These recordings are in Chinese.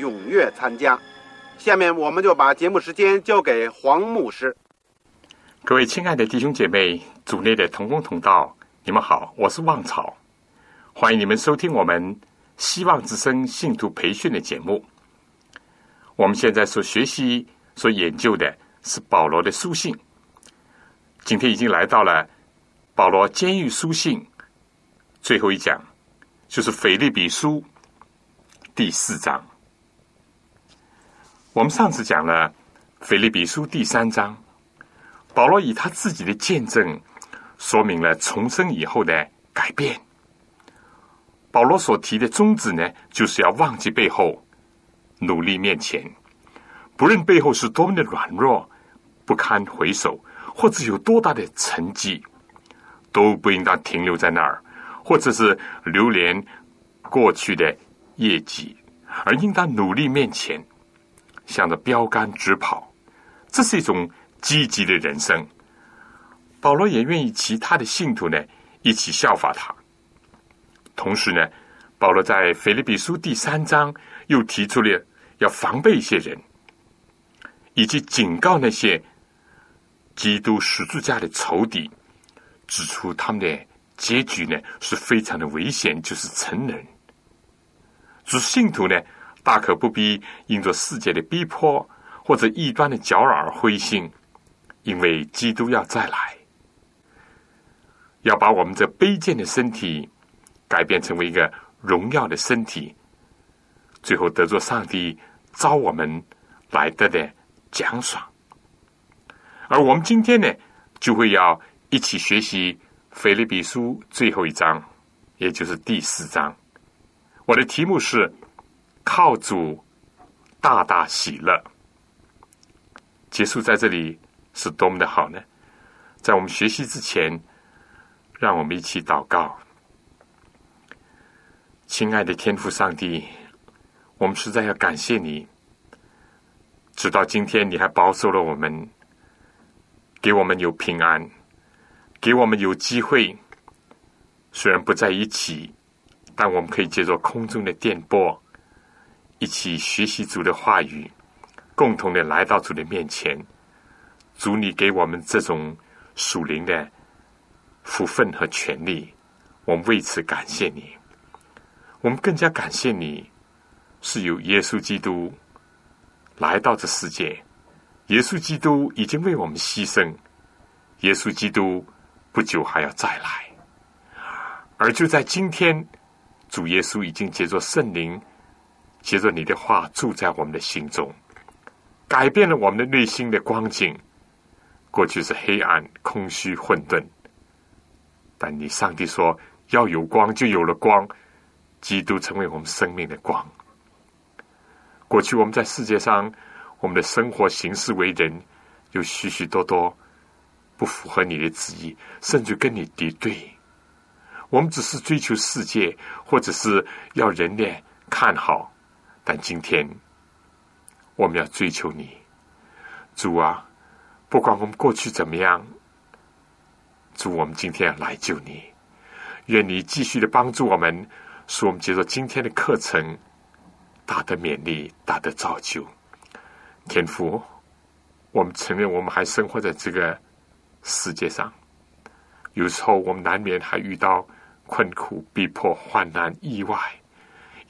踊跃参加。下面我们就把节目时间交给黄牧师。各位亲爱的弟兄姐妹、组内的同工同道，你们好，我是旺草，欢迎你们收听我们希望之声信徒培训的节目。我们现在所学习、所研究的是保罗的书信。今天已经来到了保罗监狱书信最后一讲，就是腓利比书第四章。我们上次讲了腓利比书第三章，保罗以他自己的见证说明了重生以后的改变。保罗所提的宗旨呢，就是要忘记背后，努力面前，不论背后是多么的软弱，不堪回首。或者有多大的成绩，都不应当停留在那儿，或者是流连过去的业绩，而应当努力面前，向着标杆直跑。这是一种积极的人生。保罗也愿意其他的信徒呢一起效法他。同时呢，保罗在腓立比书第三章又提出了要防备一些人，以及警告那些。基督十字架的仇敌指出，他们的结局呢是非常的危险，就是成人。主信徒呢，大可不必因着世界的逼迫或者异端的搅扰而灰心，因为基督要再来，要把我们这卑贱的身体改变成为一个荣耀的身体，最后得着上帝招我们来得的奖赏。而我们今天呢，就会要一起学习《腓立比书》最后一章，也就是第四章。我的题目是“靠主大大喜乐”。结束在这里是多么的好呢？在我们学习之前，让我们一起祷告。亲爱的天父上帝，我们实在要感谢你，直到今天你还保守了我们。给我们有平安，给我们有机会。虽然不在一起，但我们可以借着空中的电波，一起学习主的话语，共同的来到主的面前。主，你给我们这种属灵的福分和权利，我们为此感谢你。我们更加感谢你，是由耶稣基督来到这世界。耶稣基督已经为我们牺牲，耶稣基督不久还要再来，而就在今天，主耶稣已经借着圣灵，接着你的话住在我们的心中，改变了我们的内心的光景。过去是黑暗、空虚、混沌，但你上帝说要有光，就有了光，基督成为我们生命的光。过去我们在世界上。我们的生活行事为人，有许许多多不符合你的旨意，甚至跟你敌对。我们只是追求世界，或者是要人呢看好。但今天，我们要追求你，主啊！不管我们过去怎么样，主，我们今天要来救你。愿你继续的帮助我们，使我们接受今天的课程，大得勉励，大得造就。天父，我们承认我们还生活在这个世界上，有时候我们难免还遇到困苦、逼迫、患难、意外，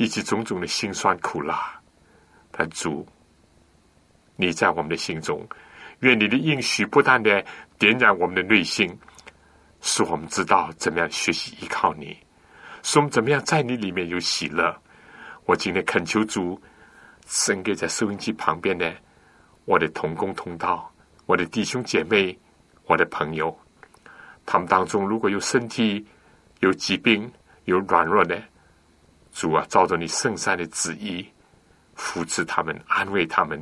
以及种种的辛酸苦辣。但主，你在我们的心中，愿你的应许不断的点燃我们的内心，使我们知道怎么样学习依靠你，使我们怎么样在你里面有喜乐。我今天恳求主，赐给在收音机旁边的我的同工同道、我的弟兄姐妹、我的朋友，他们当中如果有身体有疾病、有软弱的，主啊，照着你圣善的旨意。扶持他们，安慰他们，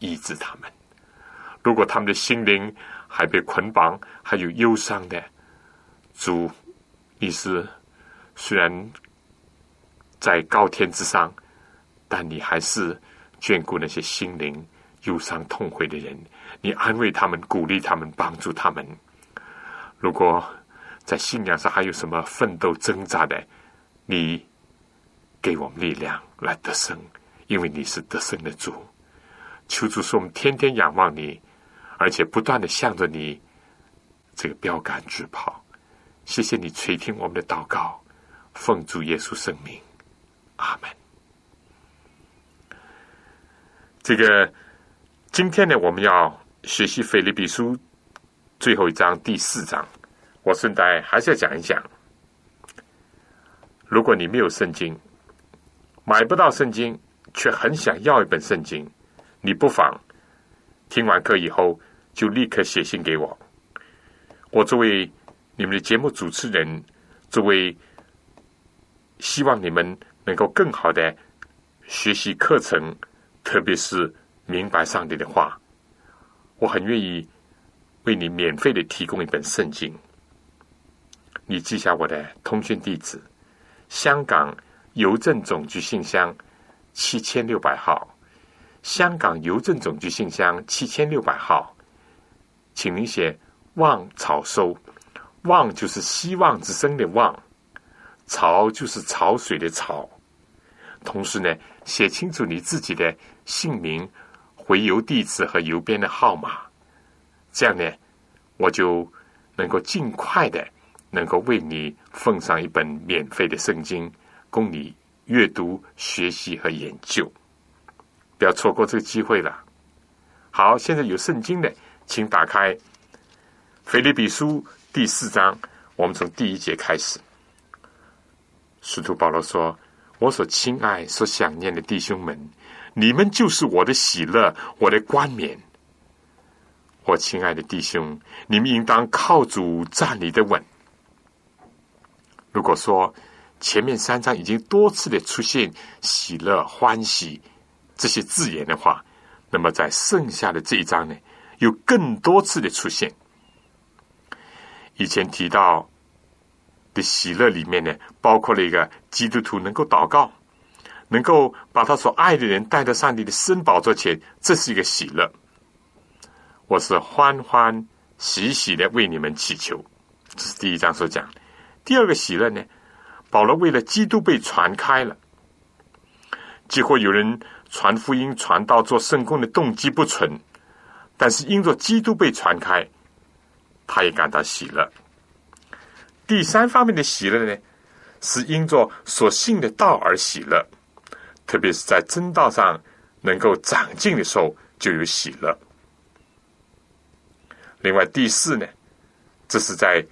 医治他们。如果他们的心灵还被捆绑，还有忧伤的，主，你是虽然在高天之上，但你还是眷顾那些心灵忧伤痛悔的人。你安慰他们，鼓励他们，帮助他们。如果在信仰上还有什么奋斗挣扎的，你给我们力量来得胜。因为你是得胜的主，求主说我们天天仰望你，而且不断的向着你这个标杆直跑。谢谢你垂听我们的祷告，奉主耶稣圣名，阿门。这个今天呢，我们要学习腓立比书最后一章第四章。我顺带还是要讲一讲，如果你没有圣经，买不到圣经。却很想要一本圣经，你不妨听完课以后就立刻写信给我。我作为你们的节目主持人，作为希望你们能够更好的学习课程，特别是明白上帝的话，我很愿意为你免费的提供一本圣经。你记下我的通讯地址：香港邮政总局信箱。七千六百号，香港邮政总局信箱七千六百号，请您写“望草收”，“望”就是希望之声的“望”，“潮”就是潮水的“潮”。同时呢，写清楚你自己的姓名、回邮地址和邮编的号码，这样呢，我就能够尽快的能够为你奉上一本免费的圣经，供你。阅读、学习和研究，不要错过这个机会了。好，现在有圣经的，请打开《腓立比书》第四章，我们从第一节开始。使徒保罗说：“我所亲爱、所想念的弟兄们，你们就是我的喜乐，我的冠冕。我亲爱的弟兄，你们应当靠主站立的稳。如果说。”前面三章已经多次的出现喜乐、欢喜这些字眼的话，那么在剩下的这一章呢，有更多次的出现。以前提到的喜乐里面呢，包括了一个基督徒能够祷告，能够把他所爱的人带到上帝的圣宝座前，这是一个喜乐。我是欢欢喜喜的为你们祈求，这是第一章所讲。第二个喜乐呢？保罗为了基督被传开了，几乎有人传福音、传道、做圣公的动机不纯，但是因着基督被传开，他也感到喜乐。第三方面的喜乐呢，是因着所信的道而喜乐，特别是在真道上能够长进的时候就有喜乐。另外第四呢，这是在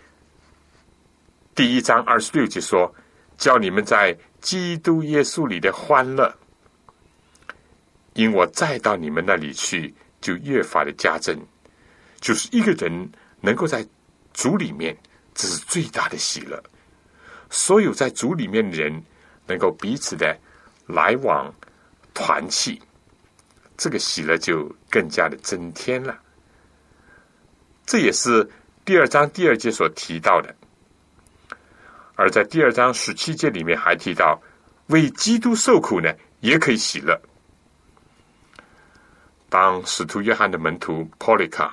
第一章二十六节说。叫你们在基督耶稣里的欢乐，因我再到你们那里去，就越发的加增。就是一个人能够在主里面，这是最大的喜乐。所有在主里面的人，能够彼此的来往团契，这个喜乐就更加的增添了。这也是第二章第二节所提到的。而在第二章十七节里面还提到，为基督受苦呢，也可以喜乐。当使徒约翰的门徒波利卡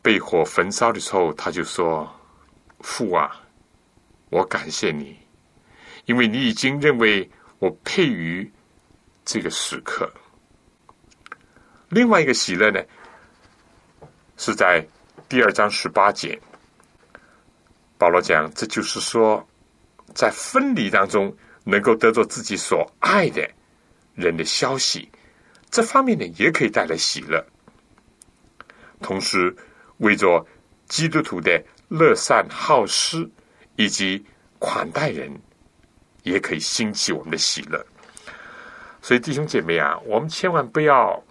被火焚烧的时候，他就说：“父啊，我感谢你，因为你已经认为我配于这个时刻。”另外一个喜乐呢，是在第二章十八节。保罗讲，这就是说，在分离当中能够得着自己所爱的人的消息，这方面呢也可以带来喜乐。同时，为着基督徒的乐善好施以及款待人，也可以兴起我们的喜乐。所以，弟兄姐妹啊，我们千万不要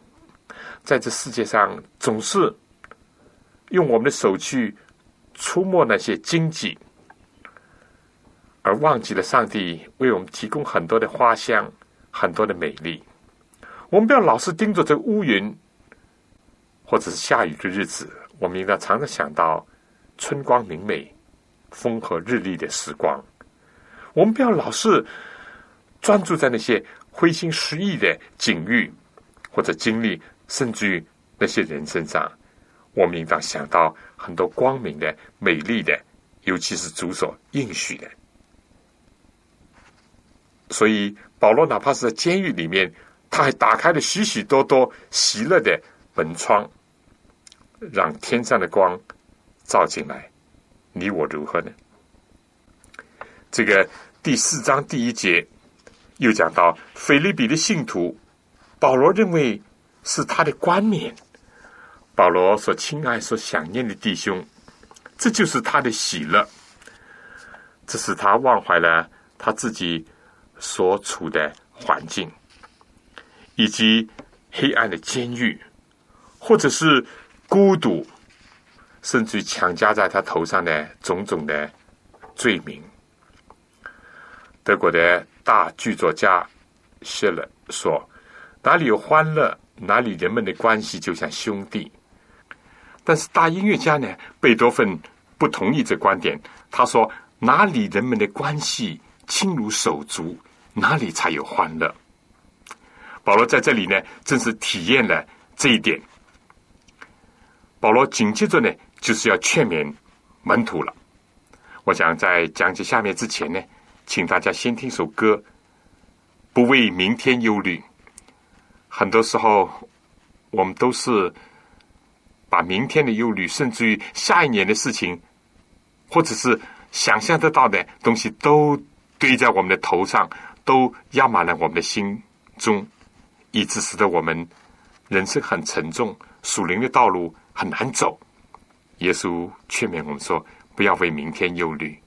在这世界上总是用我们的手去出没那些经济，而忘记了上帝为我们提供很多的花香、很多的美丽。我们不要老是盯着这乌云。或者是下雨的日子，我们应该常常想到春光明媚、风和日丽的时光。我们不要老是专注在那些灰心失意的境遇或者经历，甚至于那些人身上。我们应当想到很多光明的、美丽的，尤其是主所应许的。所以，保罗哪怕是在监狱里面，他还打开了许许多多喜乐的门窗。让天上的光照进来，你我如何呢？这个第四章第一节又讲到，腓利比的信徒保罗认为是他的冠冕，保罗所亲爱、所想念的弟兄，这就是他的喜乐。这使他忘怀了他自己所处的环境，以及黑暗的监狱，或者是。孤独，甚至强加在他头上的种种的罪名。德国的大剧作家谢勒说：“哪里有欢乐，哪里人们的关系就像兄弟。”但是大音乐家呢，贝多芬不同意这观点。他说：“哪里人们的关系亲如手足，哪里才有欢乐。”保罗在这里呢，正是体验了这一点。保罗紧接着呢，就是要劝勉门徒了。我想在讲解下面之前呢，请大家先听首歌，不为明天忧虑。很多时候，我们都是把明天的忧虑，甚至于下一年的事情，或者是想象得到的东西，都堆在我们的头上，都压满了我们的心中，以致使得我们人生很沉重，属灵的道路。很难走，耶稣劝勉我们说：“不要为明天忧虑。”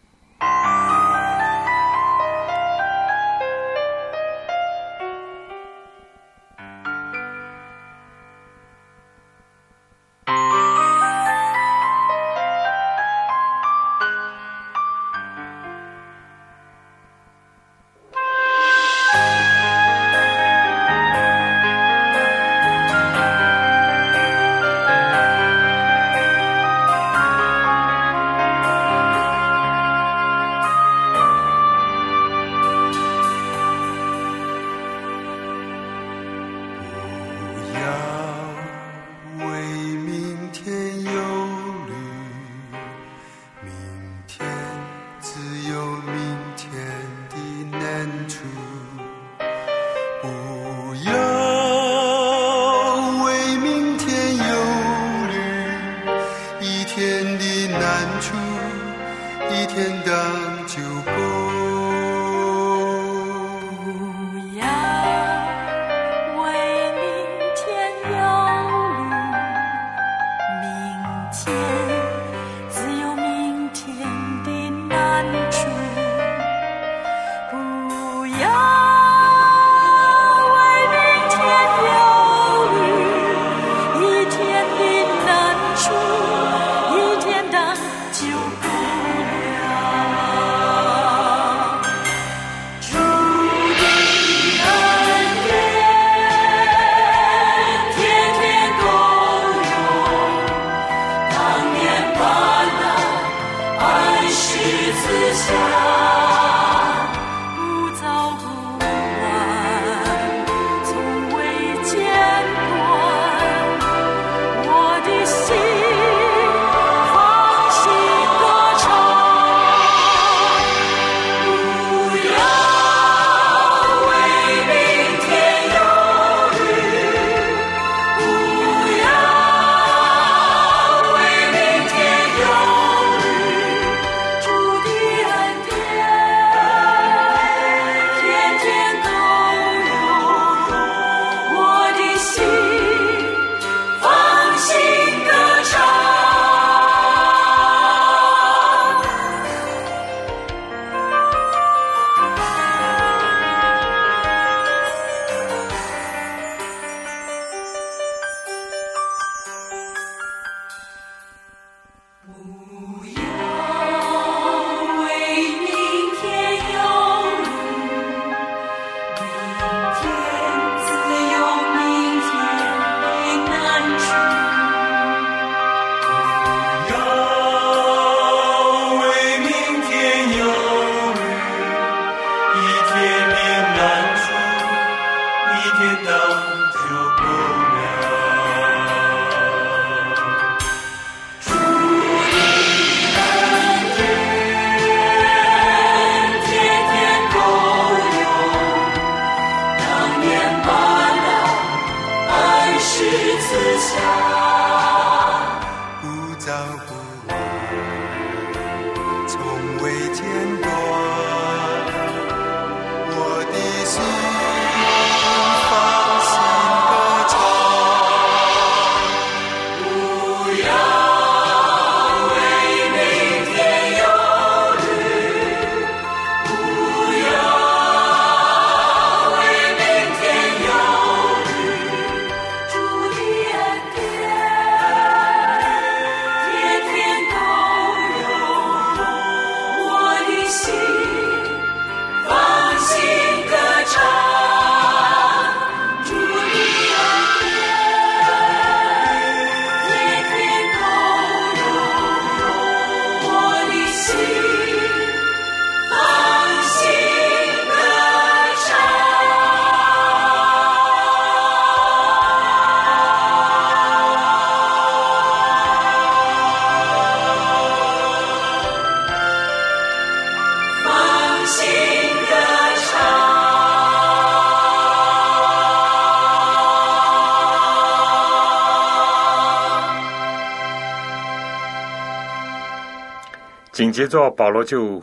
接着，保罗就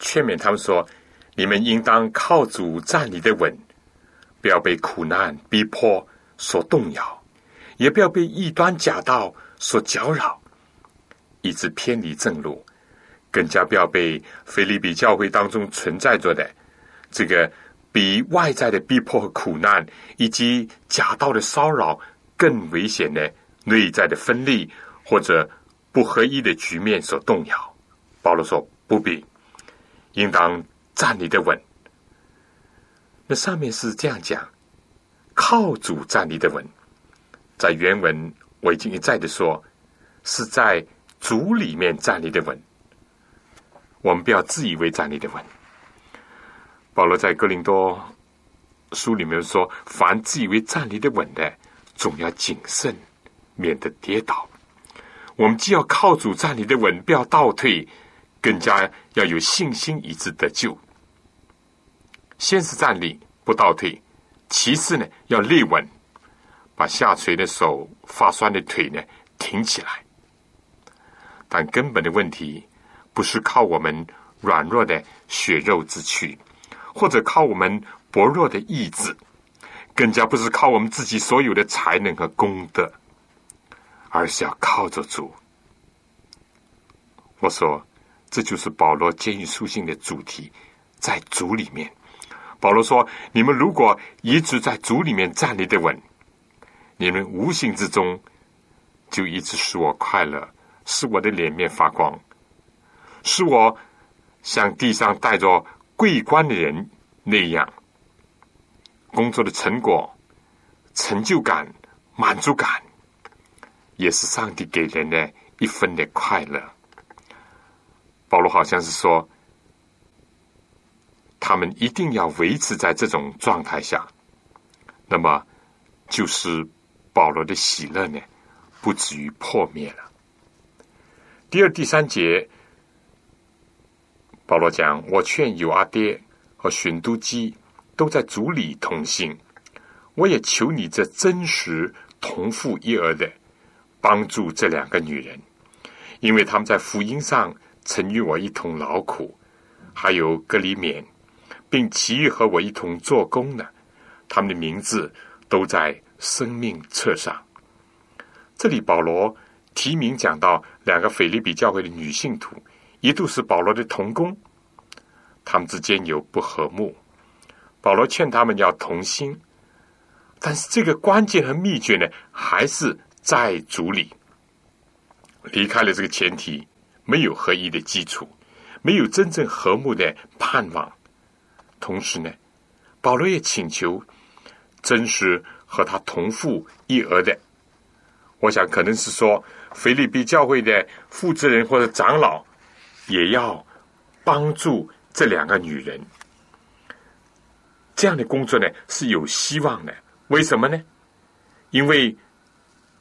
劝勉他们说：“你们应当靠主站立的稳，不要被苦难逼迫所动摇，也不要被异端假道所搅扰，以致偏离正路；更加不要被菲利比教会当中存在着的这个比外在的逼迫和苦难，以及假道的骚扰更危险的内在的分裂或者不合一的局面所动摇。”保罗说：“不必，应当站立的稳。”那上面是这样讲：“靠主站立的稳。”在原文我已经一再的说，是在主里面站立的稳。我们不要自以为站立的稳。保罗在哥林多书里面说：“凡自以为站立的稳的，总要谨慎，免得跌倒。”我们既要靠主站立的稳，不要倒退。更加要有信心，以致得救。先是站立，不倒退；其次呢，要立稳，把下垂的手、发酸的腿呢挺起来。但根本的问题不是靠我们软弱的血肉之躯，或者靠我们薄弱的意志，更加不是靠我们自己所有的才能和功德，而是要靠着主。我说。这就是保罗监狱书信的主题，在主里面。保罗说：“你们如果一直在主里面站立的稳，你们无形之中就一直使我快乐，使我的脸面发光，使我像地上带着桂冠的人那样，工作的成果、成就感、满足感，也是上帝给人的一份的快乐。”保罗好像是说，他们一定要维持在这种状态下，那么就是保罗的喜乐呢，不至于破灭了。第二、第三节，保罗讲：“我劝有阿爹和寻都基都在主里同行，我也求你这真实同父一儿的帮助这两个女人，因为他们在福音上。”曾与我一同劳苦，还有格里勉，并其余和我一同做工的，他们的名字都在生命册上。这里保罗提名讲到两个腓利比教会的女信徒，一度是保罗的同工，他们之间有不和睦，保罗劝他们要同心，但是这个关键和秘诀呢，还是在主里。离开了这个前提。没有合一的基础，没有真正和睦的盼望。同时呢，保罗也请求真实和他同父一儿的。我想可能是说，菲律宾教会的负责人或者长老也要帮助这两个女人。这样的工作呢是有希望的，为什么呢？因为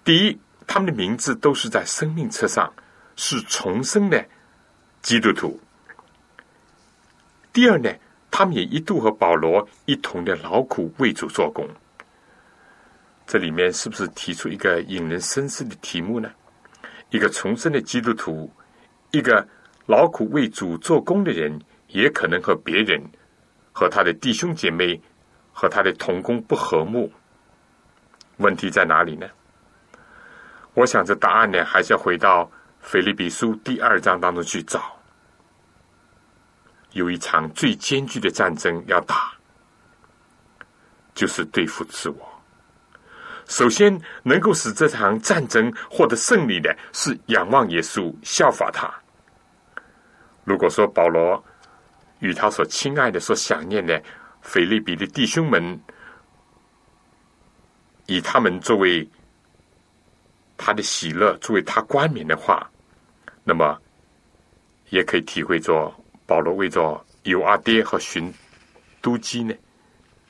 第一，他们的名字都是在生命册上是重生的基督徒；第二呢，他们也一度和保罗一同的劳苦为主做工。这里面是不是提出一个引人深思的题目呢？一个重生的基督徒，一个劳苦为主做工的人，也可能和别人、和他的弟兄姐妹、和他的同工不和睦。问题在哪里呢？我想这答案呢，还是要回到腓立比书第二章当中去找。有一场最艰巨的战争要打，就是对付自我。首先，能够使这场战争获得胜利的，是仰望耶稣，效法他。如果说保罗与他所亲爱的、所想念的腓利比的弟兄们，以他们作为他的喜乐，作为他冠冕的话，那么也可以体会着保罗为着有阿爹和寻都基呢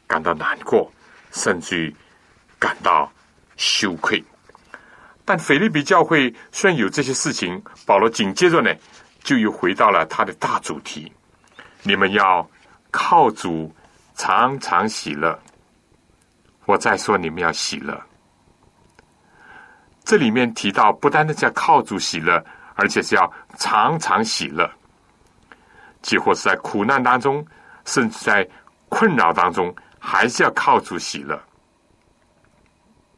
感到难过，甚至于。感到羞愧，但腓利比教会虽然有这些事情，保罗紧接着呢，就又回到了他的大主题：你们要靠主常常喜乐。我再说，你们要喜乐。这里面提到，不单单叫靠主喜乐，而且是要常常喜乐。几乎是在苦难当中，甚至在困扰当中，还是要靠主喜乐。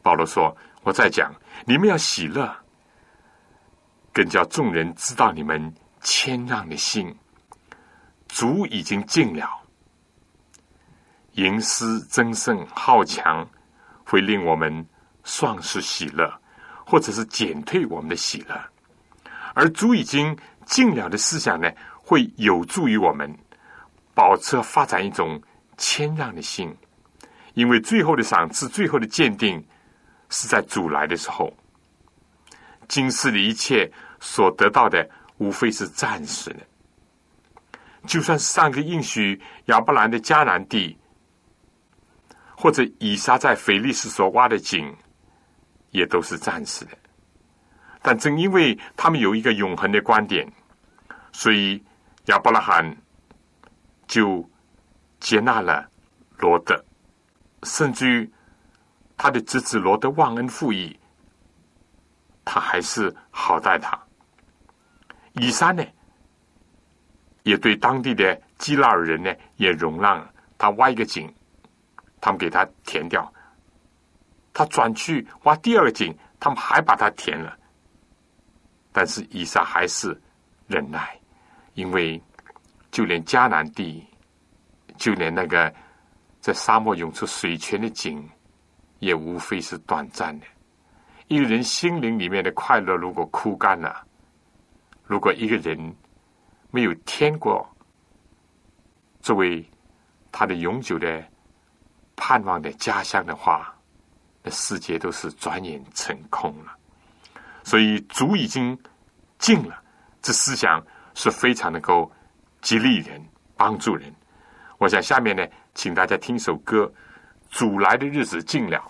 保罗说：“我在讲，你们要喜乐，更叫众人知道你们谦让的心。主已经尽了，吟诗增胜好强，会令我们丧失喜乐，或者是减退我们的喜乐。而主已经尽了的思想呢，会有助于我们保持发展一种谦让的心，因为最后的赏赐，最后的鉴定。”是在主来的时候，今世的一切所得到的，无非是暂时的。就算上个应许亚伯兰的迦南地，或者以撒在腓力斯所挖的井，也都是暂时的。但正因为他们有一个永恒的观点，所以亚伯拉罕就接纳了罗德，甚至于。他的侄子罗德忘恩负义，他还是好待他。以撒呢，也对当地的基拉尔人呢，也容让他挖一个井，他们给他填掉。他转去挖第二个井，他们还把它填了。但是以撒还是忍耐，因为就连迦南地，就连那个在沙漠涌出水泉的井。也无非是短暂的。一个人心灵里面的快乐，如果枯干了，如果一个人没有天国作为他的永久的盼望的家乡的话，那世界都是转眼成空了。所以主已经尽了，这思想是非常能够激励人、帮助人。我想下面呢，请大家听首歌。主来的日子近。了。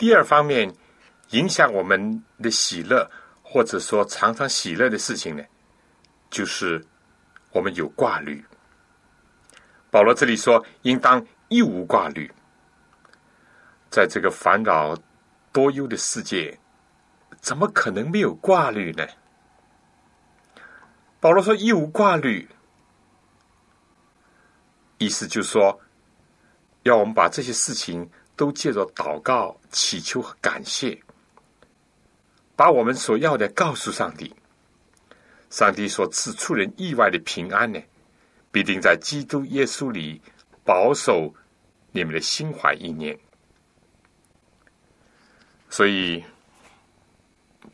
第二方面，影响我们的喜乐，或者说常常喜乐的事情呢，就是我们有挂虑。保罗这里说，应当一无挂虑。在这个烦扰多忧的世界，怎么可能没有挂虑呢？保罗说一无挂虑，意思就是说，要我们把这些事情都借着祷告、祈求和感谢，把我们所要的告诉上帝。上帝所赐出人意外的平安呢，必定在基督耶稣里保守你们的心怀意念。所以，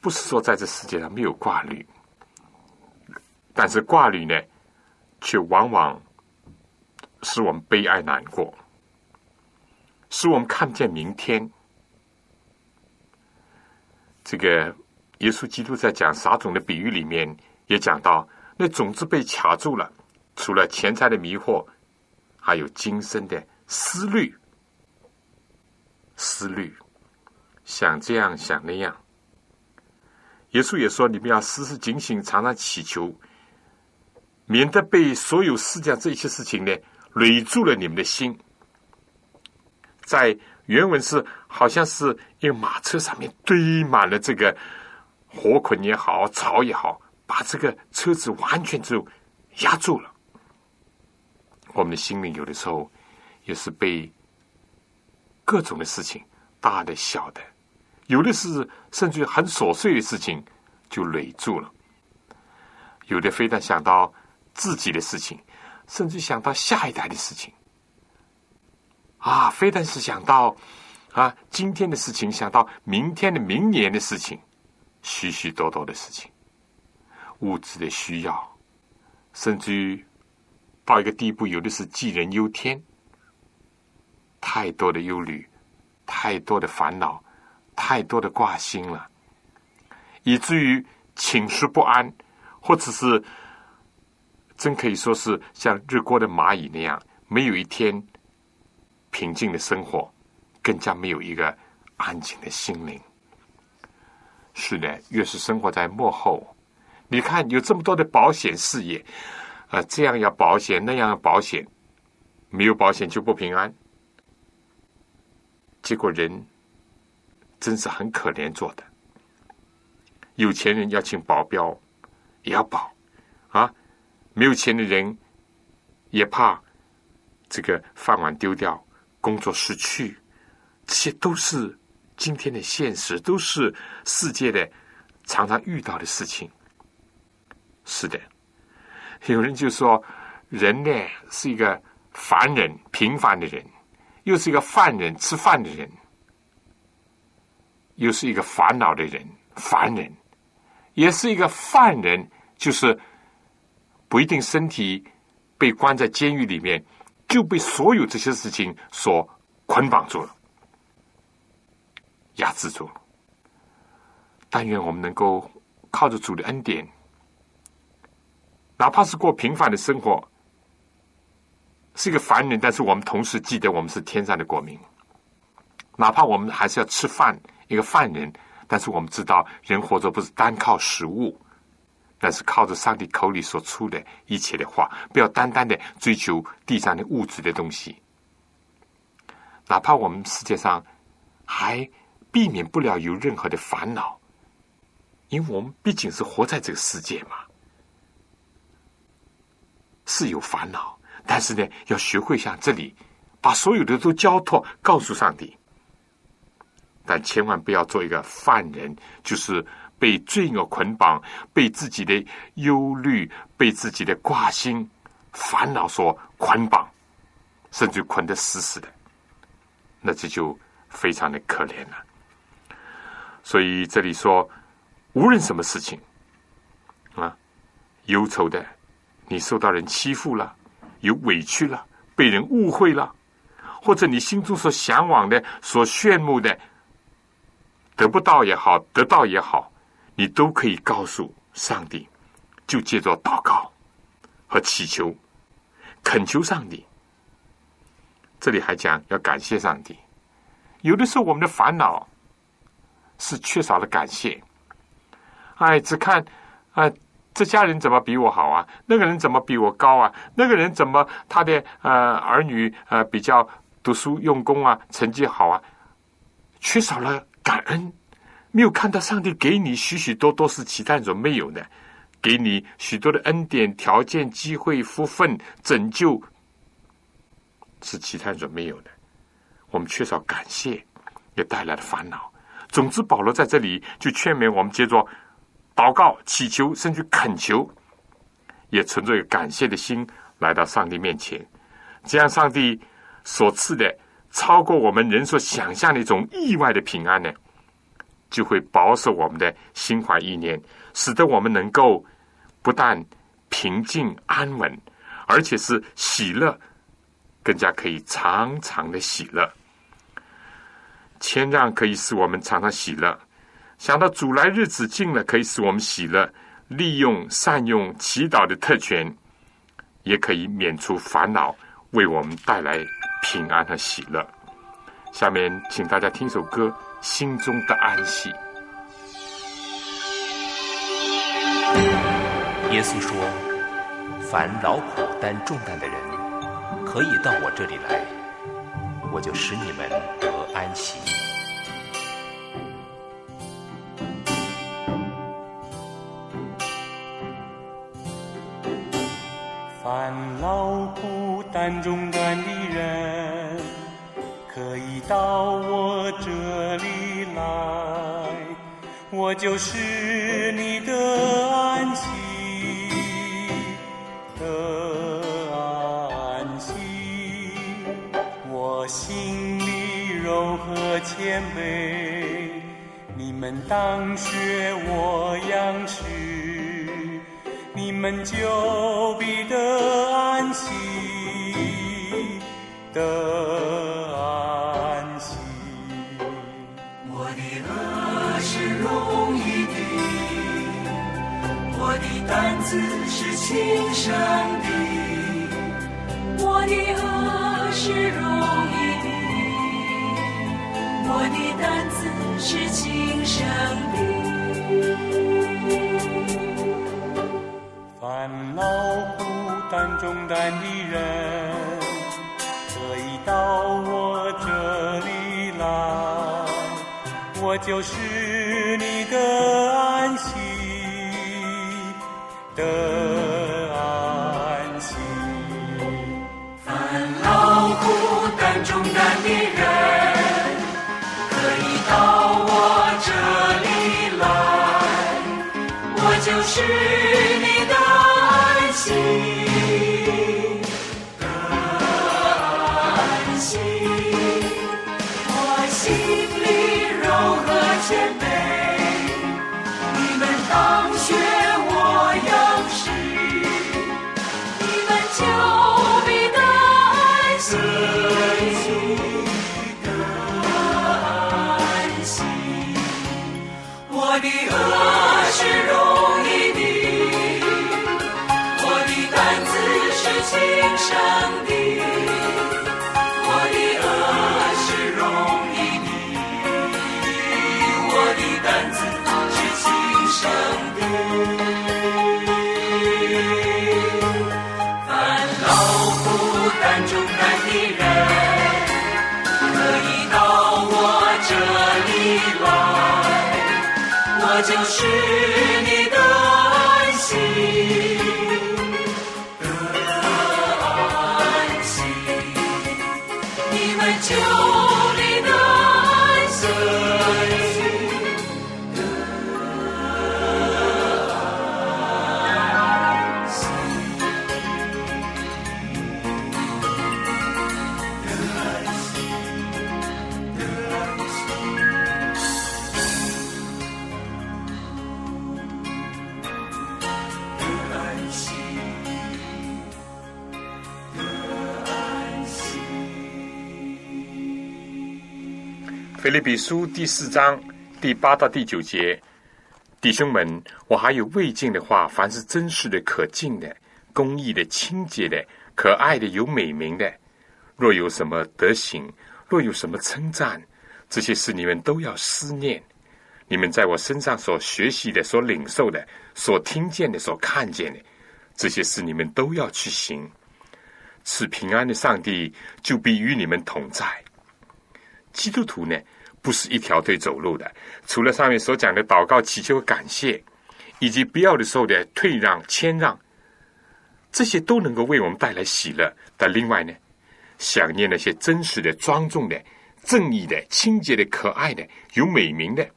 不是说在这世界上没有挂虑，但是挂虑呢，却往往使我们悲哀难过。使我们看不见明天。这个耶稣基督在讲撒种的比喻里面也讲到，那种子被卡住了，除了钱财的迷惑，还有今生的思虑、思虑，想这样想那样。耶稣也说：“你们要时时警醒，常常祈求，免得被所有世界上这些事情呢累住了你们的心。”在原文是好像是一个马车上面堆满了这个火捆也好，草也好，把这个车子完全就压住了。我们的心灵有的时候也是被各种的事情，大的、小的，有的是甚至很琐碎的事情就累住了。有的非但想到自己的事情，甚至想到下一代的事情。啊，非但是想到啊今天的事情，想到明天的、明年的事情，许许多多的事情，物质的需要，甚至于到一个地步，有的是杞人忧天，太多的忧虑，太多的烦恼，太多的挂心了，以至于寝食不安，或者是真可以说是像日锅的蚂蚁那样，没有一天。平静的生活，更加没有一个安静的心灵。是的，越是生活在幕后，你看有这么多的保险事业，啊，这样要保险，那样要保险，没有保险就不平安。结果人真是很可怜做的。有钱人要请保镖，也要保啊；没有钱的人也怕这个饭碗丢掉。工作失去，这些都是今天的现实，都是世界的常常遇到的事情。是的，有人就说，人呢是一个凡人、平凡的人，又是一个犯人、吃饭的人，又是一个烦恼的人、凡人，也是一个犯人，就是不一定身体被关在监狱里面。就被所有这些事情所捆绑住了，压制住了。但愿我们能够靠着主的恩典，哪怕是过平凡的生活，是一个凡人，但是我们同时记得我们是天上的国民。哪怕我们还是要吃饭，一个犯人，但是我们知道人活着不是单靠食物，但是靠着上帝口里所出的一切的话，不要单单的追求地上的物质的东西。哪怕我们世界上还避免不了有任何的烦恼，因为我们毕竟是活在这个世界嘛，是有烦恼，但是呢，要学会像这里，把所有的都交托告诉上帝。但千万不要做一个犯人，就是被罪恶捆绑，被自己的忧虑、被自己的挂心、烦恼所捆绑，甚至捆得死死的。那这就非常的可怜了。所以这里说，无论什么事情啊，忧愁的，你受到人欺负了，有委屈了，被人误会了，或者你心中所向往的、所炫目的。得不到也好，得到也好，你都可以告诉上帝，就借着祷告和祈求、恳求上帝。这里还讲要感谢上帝。有的时候我们的烦恼是缺少了感谢，哎，只看啊，这家人怎么比我好啊？那个人怎么比我高啊？那个人怎么他的呃儿女呃比较读书用功啊，成绩好啊？缺少了。感恩，没有看到上帝给你许许多多是其他人所没有的，给你许多的恩典、条件、机会、福分、拯救，是其他人所没有的。我们缺少感谢，也带来了烦恼。总之，保罗在这里就劝勉我们，接着祷告、祈求，甚至恳求，也存着一个感谢的心来到上帝面前，这样上帝所赐的。超过我们人所想象的一种意外的平安呢，就会保守我们的心怀意念，使得我们能够不但平静安稳，而且是喜乐，更加可以常常的喜乐。谦让可以使我们常常喜乐，想到主来日子近了，可以使我们喜乐。利用善用祈祷的特权，也可以免除烦恼，为我们带来。平安和喜乐。下面，请大家听首歌《心中的安息》。耶稣说：“凡劳苦担重担的人，可以到我这里来，我就使你们得安息。”烦劳苦担重担的人，可以到我这，我就是你的安息，的安息。我心里柔和谦卑，你们当学我样式。你们就必得安息，的安。我的担子是轻省的。我的恶是容易的，我的担子是轻省的。烦恼孤单重担的人，可以到我这里来，我就是你的安息。烦恼孤单重担的人，可以到我这里来，我就是你的安息，的安息。我心里柔和谦卑，得就是你的安息，的安息，你们就腓立比书第四章第八到第九节，弟兄们，我还有未尽的话，凡是真实的、可敬的、公义的、清洁的、可爱的、有美名的，若有什么德行，若有什么称赞，这些事你们都要思念。你们在我身上所学习的、所领受的、所听见的、所看见的，这些事你们都要去行。赐平安的上帝就必与你们同在。基督徒呢，不是一条腿走路的，除了上面所讲的祷告、祈求、感谢，以及必要的时候的退让、谦让，这些都能够为我们带来喜乐。但另外呢，想念那些真实的、庄重的、正义的、清洁的、可爱的、有美名的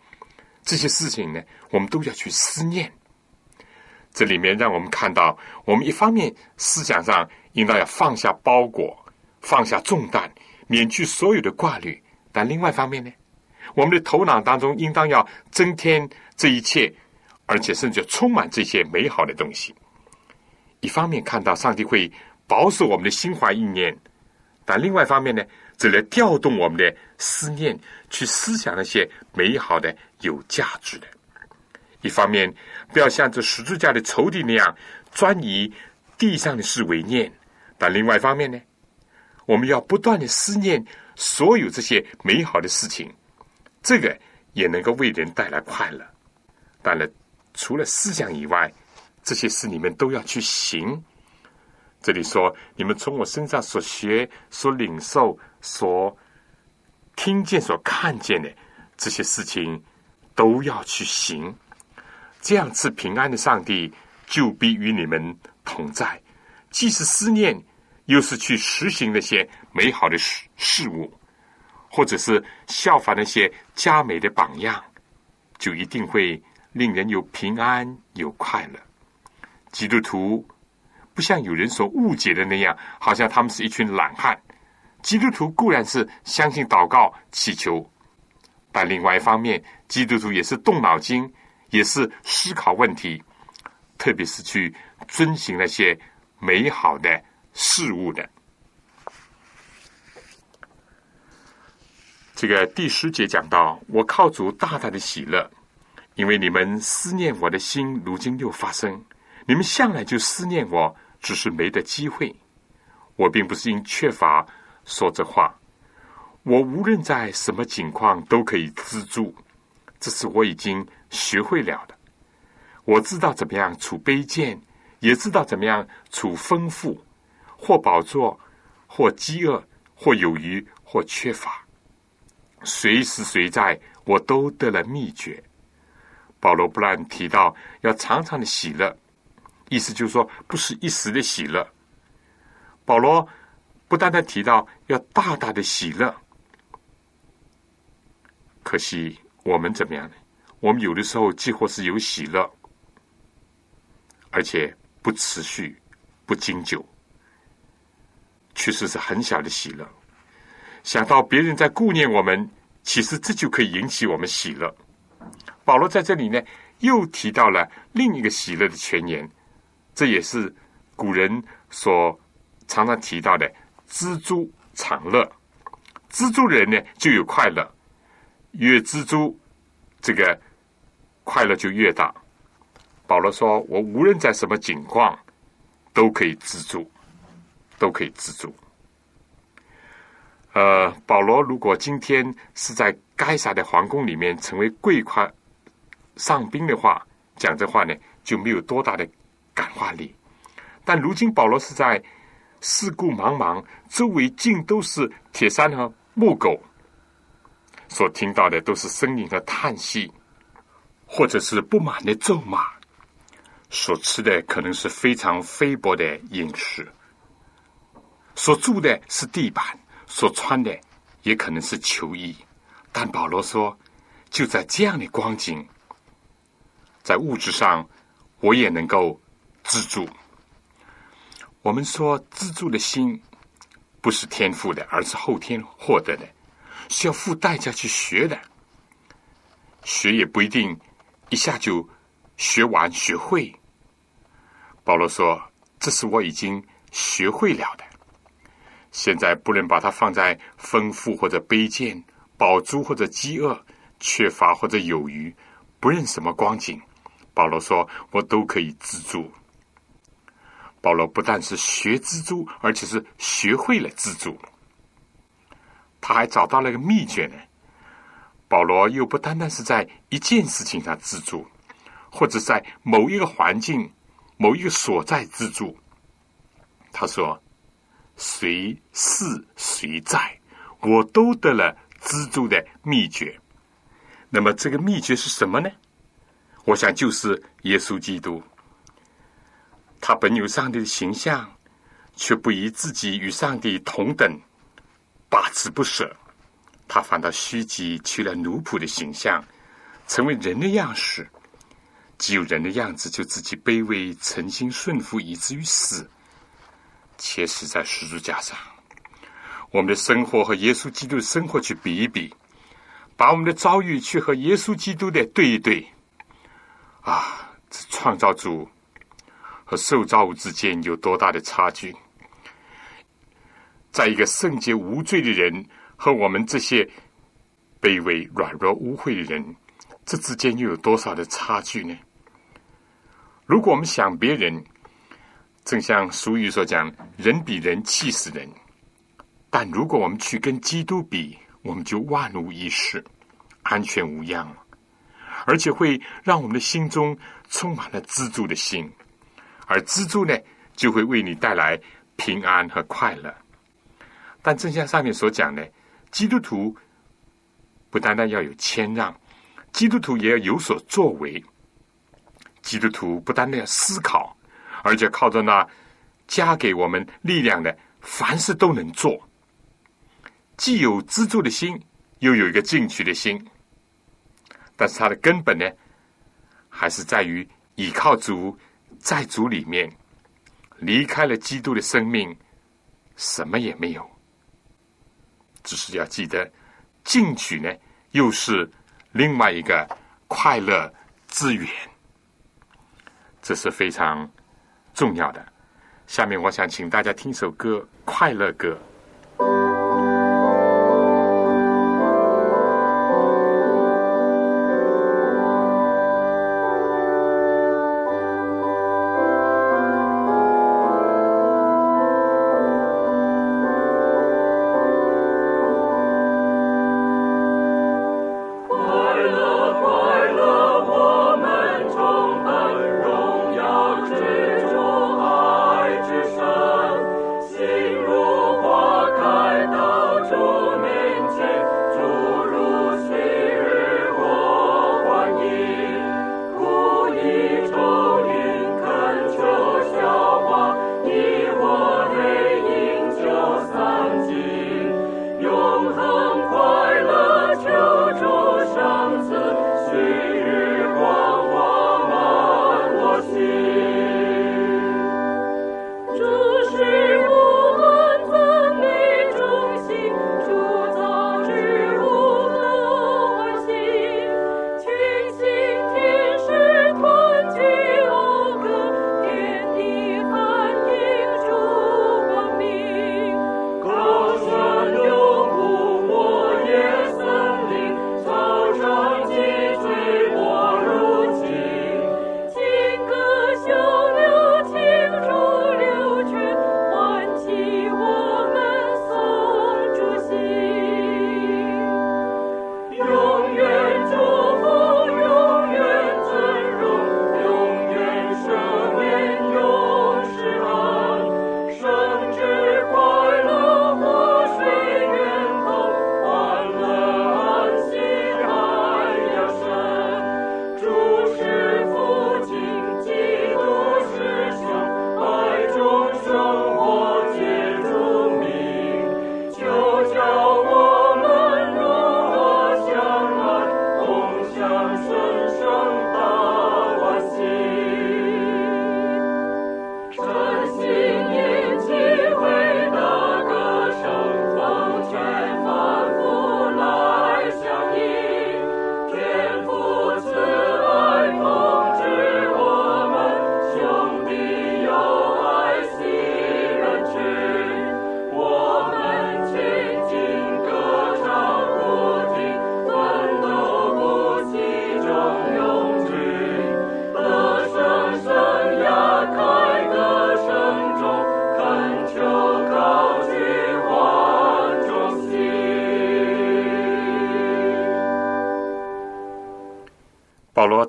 这些事情呢，我们都要去思念。这里面让我们看到，我们一方面思想上应当要放下包裹，放下重担，免去所有的挂虑。但另外一方面呢，我们的头脑当中应当要增添这一切，而且甚至充满这些美好的东西。一方面看到上帝会保守我们的心怀意念，但另外一方面呢，这来调动我们的思念，去思想那些美好的、有价值的。一方面不要像这十字架的仇敌那样专以地上的事为念，但另外一方面呢，我们要不断的思念。所有这些美好的事情，这个也能够为人带来快乐。当然，除了思想以外，这些事你们都要去行。这里说，你们从我身上所学、所领受、所听见、所看见的这些事情，都要去行。这样赐平安的上帝就必与你们同在。既是思念。又是去实行那些美好的事事物，或者是效法那些佳美的榜样，就一定会令人有平安、有快乐。基督徒不像有人所误解的那样，好像他们是一群懒汉。基督徒固然是相信祷告、祈求，但另外一方面，基督徒也是动脑筋，也是思考问题，特别是去遵循那些美好的。事物的这个第十节讲到，我靠主大大的喜乐，因为你们思念我的心，如今又发生。你们向来就思念我，只是没得机会。我并不是因缺乏说这话，我无论在什么境况都可以资助，这是我已经学会了的。我知道怎么样处卑贱，也知道怎么样处丰富。或宝座，或饥饿，或有余，或缺乏，随时随在，我都得了秘诀。保罗不断提到要常常的喜乐，意思就是说不是一时的喜乐。保罗不单单提到要大大的喜乐，可惜我们怎么样呢？我们有的时候几乎是有喜乐，而且不持续，不经久。确实是很小的喜乐。想到别人在顾念我们，其实这就可以引起我们喜乐。保罗在这里呢，又提到了另一个喜乐的泉源，这也是古人所常常提到的“知足常乐”。知足人呢，就有快乐，越知足，这个快乐就越大。保罗说：“我无论在什么境况，都可以知足。”都可以知足。呃，保罗如果今天是在该撒的皇宫里面成为贵夸上宾的话，讲这话呢就没有多大的感化力。但如今保罗是在四顾茫茫，周围尽都是铁山和木狗，所听到的都是呻吟和叹息。或者是不满的咒骂，所吃的可能是非常菲薄的饮食，所住的是地板，所穿的也可能是球衣。但保罗说，就在这样的光景，在物质上，我也能够自助。我们说自助的心，不是天赋的，而是后天获得的，是要付代价去学的。学也不一定一下就学完学会。保罗说：“这是我已经学会了的。现在不能把它放在丰富或者卑贱、饱足或者饥饿、缺乏或者有余，不论什么光景。”保罗说：“我都可以资助。”保罗不但是学蜘蛛，而且是学会了蜘蛛。他还找到了个秘诀呢。保罗又不单单是在一件事情上资助，或者在某一个环境、某一个所在资助。他说：“谁是谁在，我都得了资助的秘诀。”那么这个秘诀是什么呢？我想就是耶稣基督。他本有上帝的形象，却不以自己与上帝同等，把持不舍。他反倒虚己，取了奴仆的形象，成为人的样式。既有人的样子，就自己卑微，诚心顺服，以至于死，且死在十字架上。我们的生活和耶稣基督的生活去比一比，把我们的遭遇去和耶稣基督的对一对。啊，这创造主和受造物之间有多大的差距？在一个圣洁无罪的人。和我们这些卑微、软弱、污秽的人，这之间又有多少的差距呢？如果我们想别人，正像俗语所讲“人比人气死人”，但如果我们去跟基督比，我们就万无一失，安全无恙了，而且会让我们的心中充满了知足的心，而知足呢，就会为你带来平安和快乐。但正像上面所讲的。基督徒不单单要有谦让，基督徒也要有所作为。基督徒不单单要思考，而且靠着那加给我们力量的，凡事都能做。既有资助的心，又有一个进取的心。但是它的根本呢，还是在于倚靠主，在主里面离开了基督的生命，什么也没有。只是要记得，进取呢，又是另外一个快乐之源，这是非常重要的。下面，我想请大家听首歌《快乐歌》。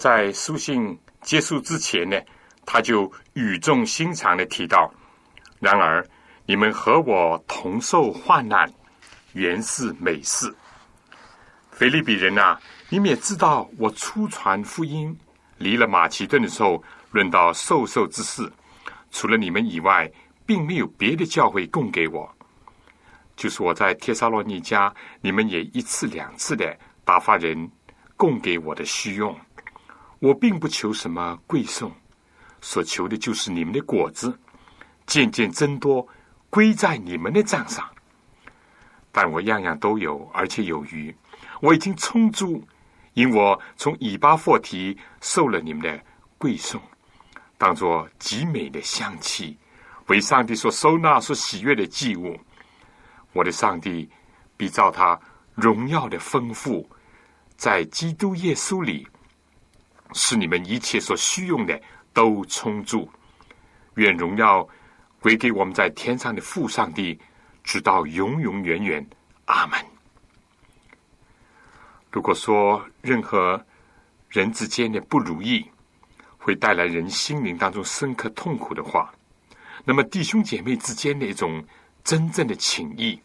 在书信结束之前呢，他就语重心长的提到：“然而你们和我同受患难，原是美事。”腓利比人啊，你们也知道，我初传福音，离了马其顿的时候，论到授受之事，除了你们以外，并没有别的教会供给我。就是我在帖撒罗尼迦，你们也一次两次的打发人供给我的需用。我并不求什么贵送，所求的就是你们的果子渐渐增多，归在你们的账上。但我样样都有，而且有余。我已经充足，因我从以巴弗提受了你们的贵送，当作极美的香气，为上帝所收纳、所喜悦的祭物。我的上帝必照他荣耀的丰富，在基督耶稣里，使你们一切所需用的都充足。愿荣耀归给我们在天上的父上帝，直到永永远远。阿门。如果说任何人之间的不如意会带来人心灵当中深刻痛苦的话，那么弟兄姐妹之间的一种真正的情谊、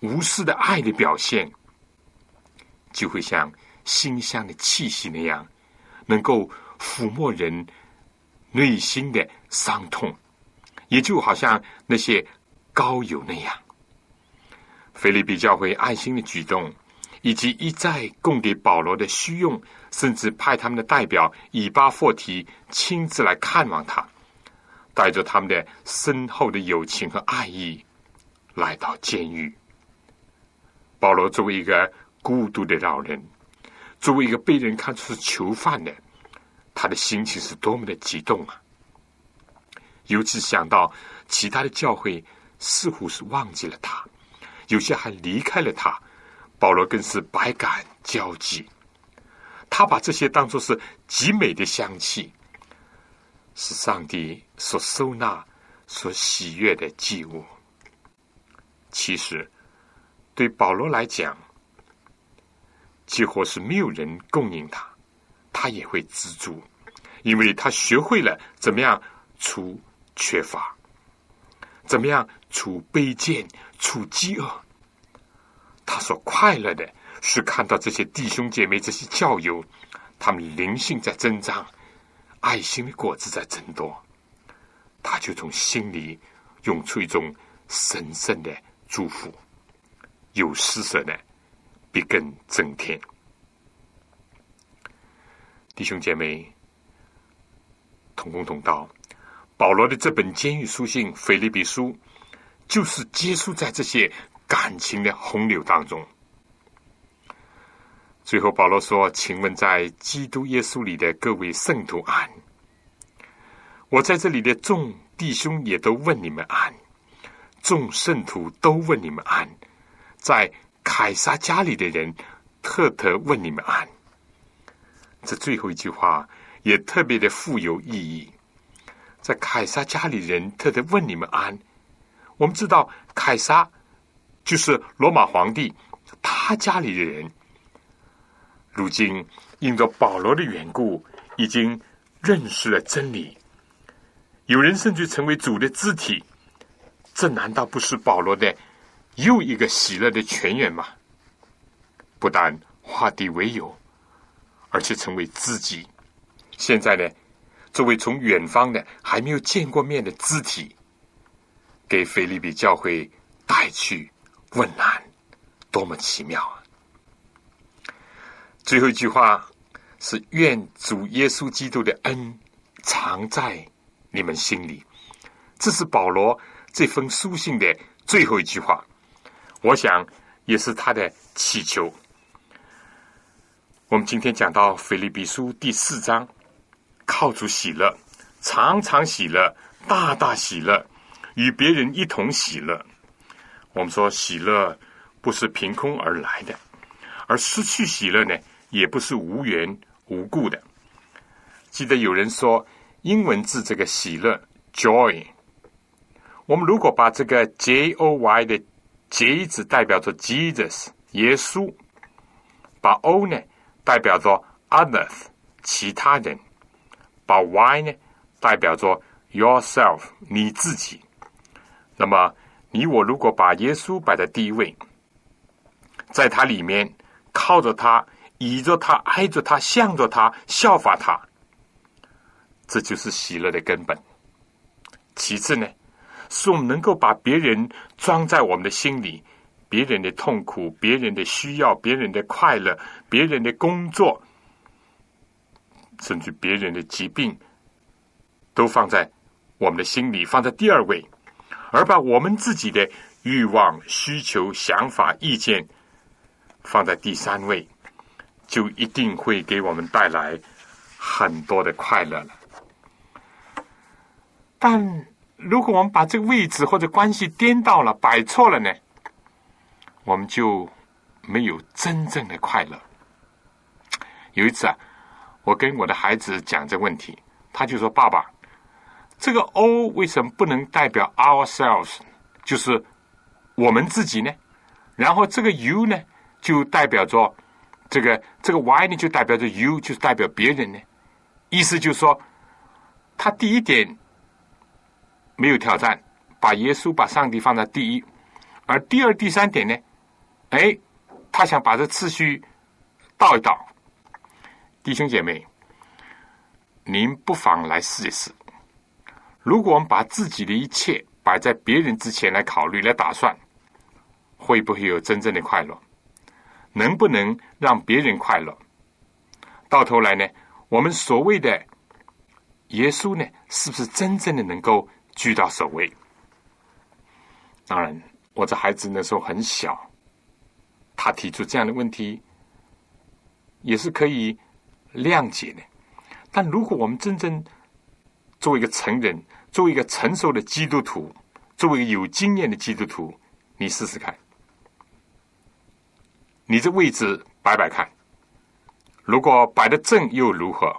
无私的爱的表现，就会像馨香的气息那样，能够抚摸人内心的伤痛，也就好像那些高友那样。菲利比教会爱心的举动。以及一再供给保罗的需用，甚至派他们的代表以巴霍提亲自来看望他，带着他们的深厚的友情和爱意来到监狱。保罗作为一个孤独的老人，作为一个被人看出是囚犯的，他的心情是多么的激动啊！尤其想到其他的教会似乎是忘记了他，有些还离开了他。保罗更是百感交集，他把这些当作是极美的香气，是上帝所收纳、所喜悦的祭物。其实，对保罗来讲，几乎是没有人供应他，他也会知足，因为他学会了怎么样除缺乏，怎么样除卑贱、除饥饿。他所快乐的是看到这些弟兄姐妹、这些教友，他们灵性在增长，爱心的果子在增多，他就从心里涌出一种神圣的祝福。有施舍呢，一根增添。弟兄姐妹，同工同道，保罗的这本监狱书信《腓立比书》，就是结束在这些。感情的洪流当中，最后保罗说：“请问在基督耶稣里的各位圣徒安。我在这里的众弟兄也都问你们安，众圣徒都问你们安，在凯撒家里的人特特问你们安。这最后一句话也特别的富有意义，在凯撒家里人特特问你们安。我们知道凯撒。”就是罗马皇帝，他家里的人，如今因着保罗的缘故，已经认识了真理。有人甚至成为主的肢体，这难道不是保罗的又一个喜乐的泉源吗？不但化敌为友，而且成为知己。现在呢，作为从远方的还没有见过面的肢体，给菲利比教会带去。问难，多么奇妙啊！最后一句话是：愿主耶稣基督的恩藏在你们心里。这是保罗这封书信的最后一句话，我想也是他的祈求。我们今天讲到腓立比书第四章，靠主喜乐，常常喜乐，大大喜乐，与别人一同喜乐。我们说喜乐不是凭空而来的，而失去喜乐呢，也不是无缘无故的。记得有人说，英文字这个喜乐 （joy），我们如果把这个 J O Y 的 J 子代表着 Jesus 耶稣，把 O 呢代表着 others 其他人，把 Y 呢代表着 yourself 你自己。那么你我如果把耶稣摆在第一位，在他里面靠着他、倚着他、挨着他、向着他、效法他，这就是喜乐的根本。其次呢，是我们能够把别人装在我们的心里，别人的痛苦、别人的需要、别人的快乐、别人的工作，甚至别人的疾病，都放在我们的心里，放在第二位，而把我们自己的欲望、需求、想法、意见放在第三位，就一定会给我们带来很多的快乐了。但如果我们把这个位置或者关系颠倒了、摆错了呢，我们就没有真正的快乐。有一次啊，我跟我的孩子讲这个问题，他就说：“爸爸，这个 O 为什么不能代表 ourselves，就是我们自己呢？然后这个 U 呢，就代表着这个这个 Y 呢，就代表着 U，就是代表别人呢？意思就是说，他第一点。”没有挑战，把耶稣、把上帝放在第一，而第二、第三点呢？哎，他想把这次序倒一倒。弟兄姐妹，您不妨来试一试。如果我们把自己的一切摆在别人之前来考虑、来打算，会不会有真正的快乐？能不能让别人快乐？到头来呢？我们所谓的耶稣呢，是不是真正的能够？居到首位。当然，我这孩子那时候很小，他提出这样的问题也是可以谅解的。但如果我们真正作为一个成人，作为一个成熟的基督徒，作为一个有经验的基督徒，你试试看，你这位置摆摆看，如果摆的正又如何？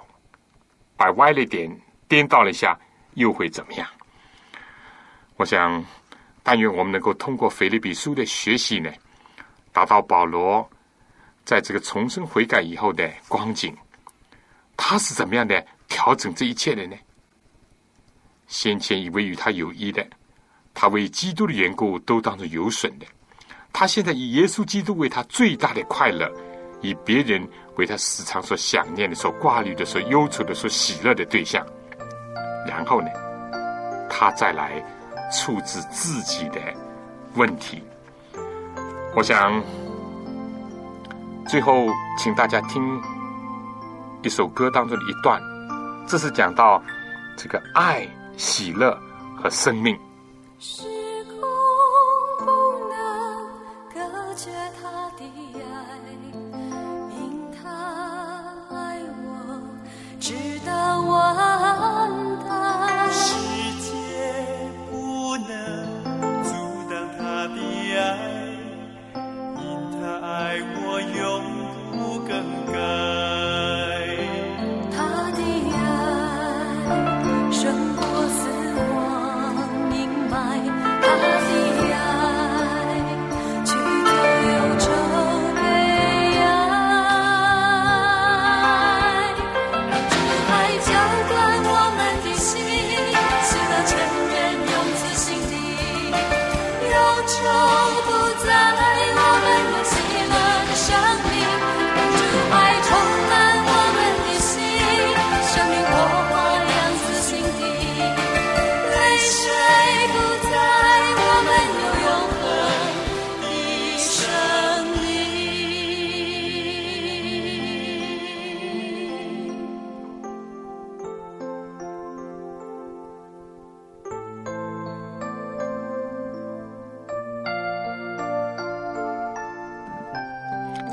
摆歪了一点，颠倒了一下，又会怎么样？我想，但愿我们能够通过腓立比书的学习呢，达到保罗在这个重生悔改以后的光景。他是怎么样的调整这一切的呢？先前以为与他有益的，他为基督的缘故都当作有损的。他现在以耶稣基督为他最大的快乐，以别人为他时常所想念的、所挂虑的、所忧愁的、所喜乐的对象。然后呢，他再来。处置自己的问题，我想最后请大家听一首歌当中的一段，这是讲到这个爱、喜乐和生命。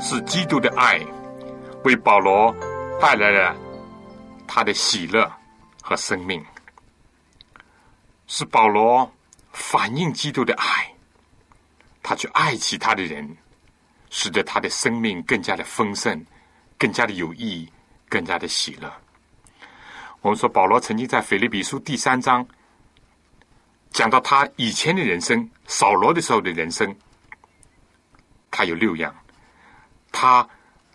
是基督的爱为保罗带来了他的喜乐和生命，是保罗反映基督的爱，他去爱其他的人，使得他的生命更加的丰盛，更加的有意义，更加的喜乐。我们说，保罗曾经在腓立比书第三章讲到他以前的人生，扫罗的时候的人生，他有六样。他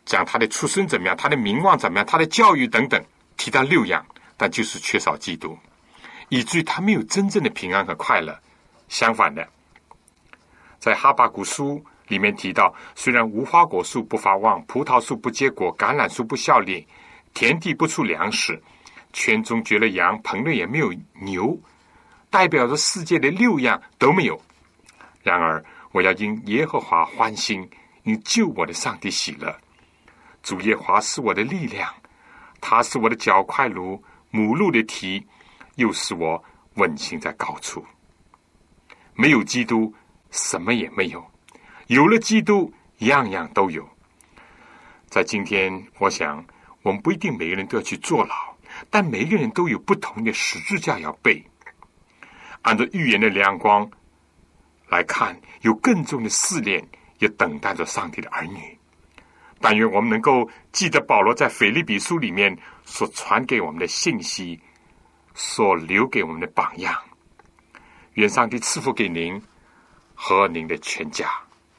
讲他的出身怎么样，他的名望怎么样，他的教育等等，提到六样，但就是缺少基督，以至于他没有真正的平安和快乐。相反的，在哈巴谷书里面提到，虽然无花果树不发旺，葡萄树不结果，橄榄树不效力，田地不出粮食，圈中绝了羊，棚内也没有牛，代表着世界的六样都没有。然而，我要因耶和华欢心，你救我的上帝喜乐。主耶华是我的力量，他是我的脚快如母鹿的蹄，又使我稳行在高处。没有基督，什么也没有；有了基督，样样都有。在今天，我想我们不一定每个人都要去坐牢，但每个人都有不同的十字架要背。按照预言的亮光来看，有更重的试炼也等待着上帝的儿女。但愿我们能够记得保罗在腓立比书里面所传给我们的信息，所留给我们的榜样。愿上帝赐福给您和您的全家。